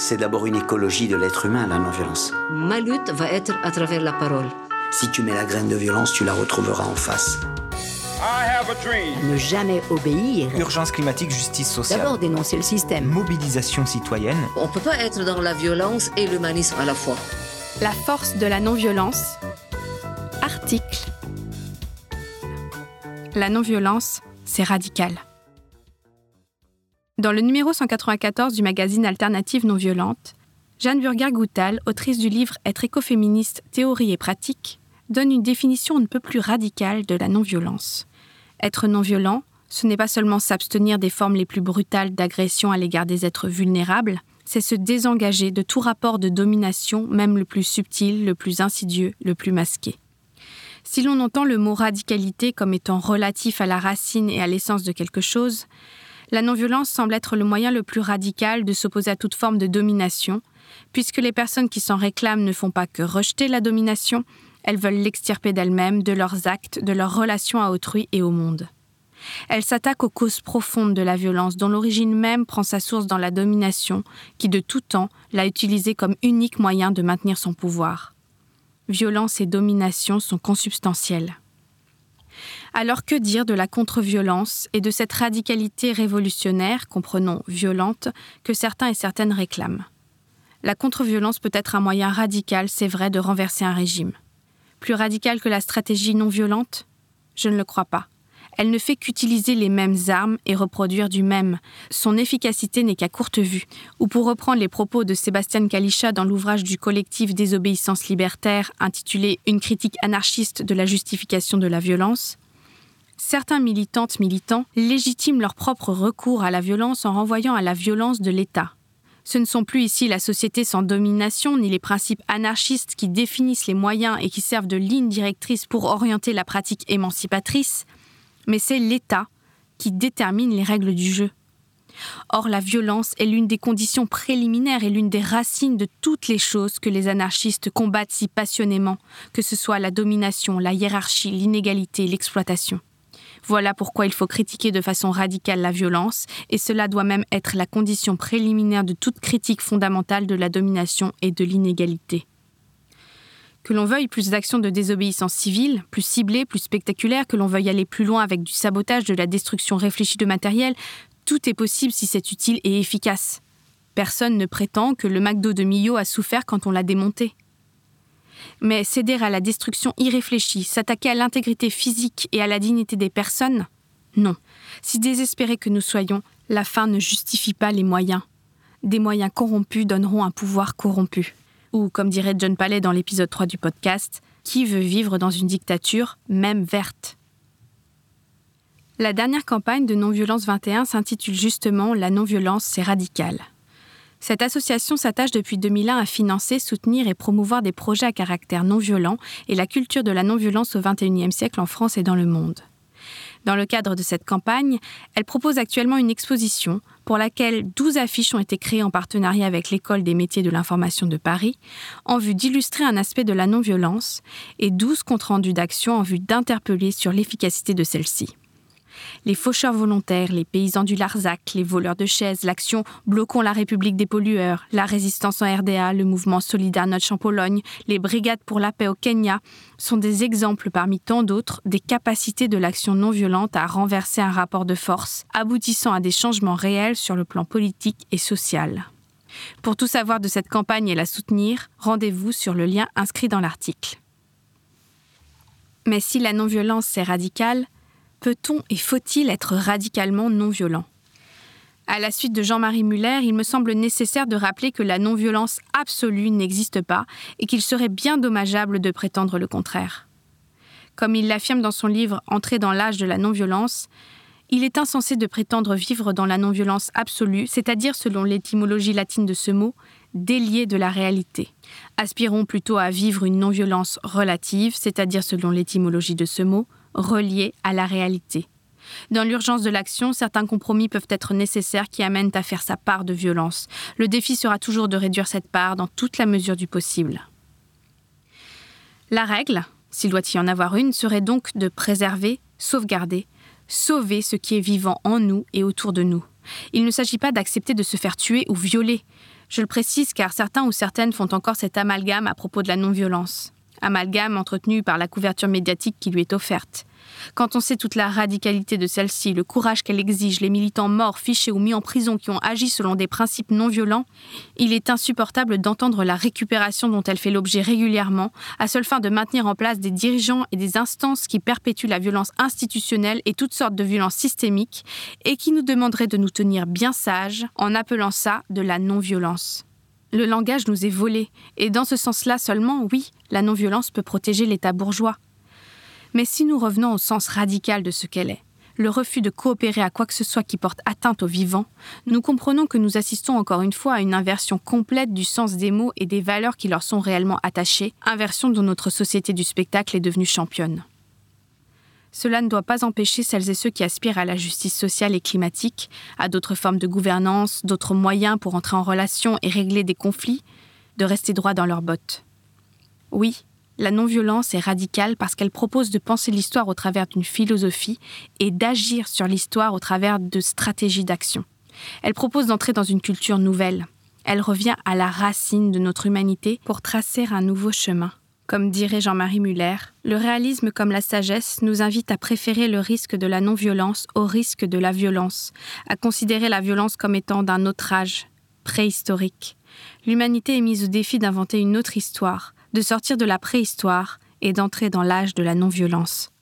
C'est d'abord une écologie de l'être humain, la non-violence. Ma lutte va être à travers la parole. Si tu mets la graine de violence, tu la retrouveras en face. Ne jamais obéir. Urgence climatique, justice sociale. D'abord dénoncer le système. Mobilisation citoyenne. On ne peut pas être dans la violence et l'humanisme à la fois. La force de la non-violence. Article. La non-violence, c'est radical. Dans le numéro 194 du magazine Alternative non violente, Jeanne Burger-Goutal, autrice du livre Être écoféministe, théorie et pratique, donne une définition on ne peut plus radicale de la non-violence. Être non-violent, ce n'est pas seulement s'abstenir des formes les plus brutales d'agression à l'égard des êtres vulnérables, c'est se désengager de tout rapport de domination, même le plus subtil, le plus insidieux, le plus masqué. Si l'on entend le mot radicalité comme étant relatif à la racine et à l'essence de quelque chose, la non-violence semble être le moyen le plus radical de s'opposer à toute forme de domination, puisque les personnes qui s'en réclament ne font pas que rejeter la domination, elles veulent l'extirper d'elles-mêmes, de leurs actes, de leurs relations à autrui et au monde. Elles s'attaquent aux causes profondes de la violence, dont l'origine même prend sa source dans la domination, qui de tout temps l'a utilisée comme unique moyen de maintenir son pouvoir. Violence et domination sont consubstantielles. Alors que dire de la contre-violence et de cette radicalité révolutionnaire, comprenons violente, que certains et certaines réclament? La contre-violence peut être un moyen radical, c'est vrai, de renverser un régime. Plus radical que la stratégie non violente? Je ne le crois pas. Elle ne fait qu'utiliser les mêmes armes et reproduire du même. Son efficacité n'est qu'à courte vue. Ou pour reprendre les propos de Sébastien Kalischa dans l'ouvrage du collectif Désobéissance libertaire intitulé Une critique anarchiste de la justification de la violence, certains militantes militants légitiment leur propre recours à la violence en renvoyant à la violence de l'État. Ce ne sont plus ici la société sans domination ni les principes anarchistes qui définissent les moyens et qui servent de ligne directrice pour orienter la pratique émancipatrice, mais c'est l'État qui détermine les règles du jeu. Or, la violence est l'une des conditions préliminaires et l'une des racines de toutes les choses que les anarchistes combattent si passionnément, que ce soit la domination, la hiérarchie, l'inégalité, l'exploitation. Voilà pourquoi il faut critiquer de façon radicale la violence, et cela doit même être la condition préliminaire de toute critique fondamentale de la domination et de l'inégalité. Que l'on veuille plus d'actions de désobéissance civile, plus ciblées, plus spectaculaires, que l'on veuille aller plus loin avec du sabotage, de la destruction réfléchie de matériel, tout est possible si c'est utile et efficace. Personne ne prétend que le McDo de Millau a souffert quand on l'a démonté. Mais céder à la destruction irréfléchie, s'attaquer à l'intégrité physique et à la dignité des personnes Non. Si désespérés que nous soyons, la fin ne justifie pas les moyens. Des moyens corrompus donneront un pouvoir corrompu. Ou, comme dirait John Palais dans l'épisode 3 du podcast, qui veut vivre dans une dictature, même verte? La dernière campagne de Non-Violence 21 s'intitule justement La non-violence, c'est radical. Cette association s'attache depuis 2001 à financer, soutenir et promouvoir des projets à caractère non violent et la culture de la non-violence au XXIe siècle en France et dans le monde. Dans le cadre de cette campagne, elle propose actuellement une exposition pour laquelle 12 affiches ont été créées en partenariat avec l'École des métiers de l'information de Paris en vue d'illustrer un aspect de la non-violence et 12 comptes rendus d'action en vue d'interpeller sur l'efficacité de celle-ci les faucheurs volontaires, les paysans du Larzac, les voleurs de chaises, l'action Bloquons la République des pollueurs, la résistance en RDA, le mouvement Solidaire Notch en Pologne, les brigades pour la paix au Kenya sont des exemples parmi tant d'autres des capacités de l'action non violente à renverser un rapport de force, aboutissant à des changements réels sur le plan politique et social. Pour tout savoir de cette campagne et la soutenir, rendez-vous sur le lien inscrit dans l'article. Mais si la non-violence est radicale, peut-on et faut-il être radicalement non violent À la suite de Jean-Marie Muller, il me semble nécessaire de rappeler que la non-violence absolue n'existe pas et qu'il serait bien dommageable de prétendre le contraire. Comme il l'affirme dans son livre Entrer dans l'âge de la non-violence, il est insensé de prétendre vivre dans la non-violence absolue, c'est-à-dire selon l'étymologie latine de ce mot, délié de la réalité. Aspirons plutôt à vivre une non-violence relative, c'est-à-dire selon l'étymologie de ce mot, reliés à la réalité. Dans l'urgence de l'action, certains compromis peuvent être nécessaires qui amènent à faire sa part de violence. Le défi sera toujours de réduire cette part dans toute la mesure du possible. La règle, s'il doit y en avoir une, serait donc de préserver, sauvegarder, sauver ce qui est vivant en nous et autour de nous. Il ne s'agit pas d'accepter de se faire tuer ou violer. Je le précise car certains ou certaines font encore cet amalgame à propos de la non-violence. Amalgame entretenu par la couverture médiatique qui lui est offerte. Quand on sait toute la radicalité de celle-ci, le courage qu'elle exige, les militants morts, fichés ou mis en prison qui ont agi selon des principes non violents, il est insupportable d'entendre la récupération dont elle fait l'objet régulièrement, à seule fin de maintenir en place des dirigeants et des instances qui perpétuent la violence institutionnelle et toutes sortes de violences systémiques, et qui nous demanderaient de nous tenir bien sages en appelant ça de la non-violence. Le langage nous est volé, et dans ce sens-là seulement, oui, la non-violence peut protéger l'État bourgeois. Mais si nous revenons au sens radical de ce qu'elle est, le refus de coopérer à quoi que ce soit qui porte atteinte aux vivants, nous comprenons que nous assistons encore une fois à une inversion complète du sens des mots et des valeurs qui leur sont réellement attachées, inversion dont notre société du spectacle est devenue championne. Cela ne doit pas empêcher celles et ceux qui aspirent à la justice sociale et climatique, à d'autres formes de gouvernance, d'autres moyens pour entrer en relation et régler des conflits, de rester droit dans leurs bottes. Oui, la non-violence est radicale parce qu'elle propose de penser l'histoire au travers d'une philosophie et d'agir sur l'histoire au travers de stratégies d'action. Elle propose d'entrer dans une culture nouvelle. Elle revient à la racine de notre humanité pour tracer un nouveau chemin. Comme dirait Jean-Marie Muller, le réalisme comme la sagesse nous invite à préférer le risque de la non-violence au risque de la violence, à considérer la violence comme étant d'un autre âge, préhistorique. L'humanité est mise au défi d'inventer une autre histoire, de sortir de la préhistoire et d'entrer dans l'âge de la non-violence.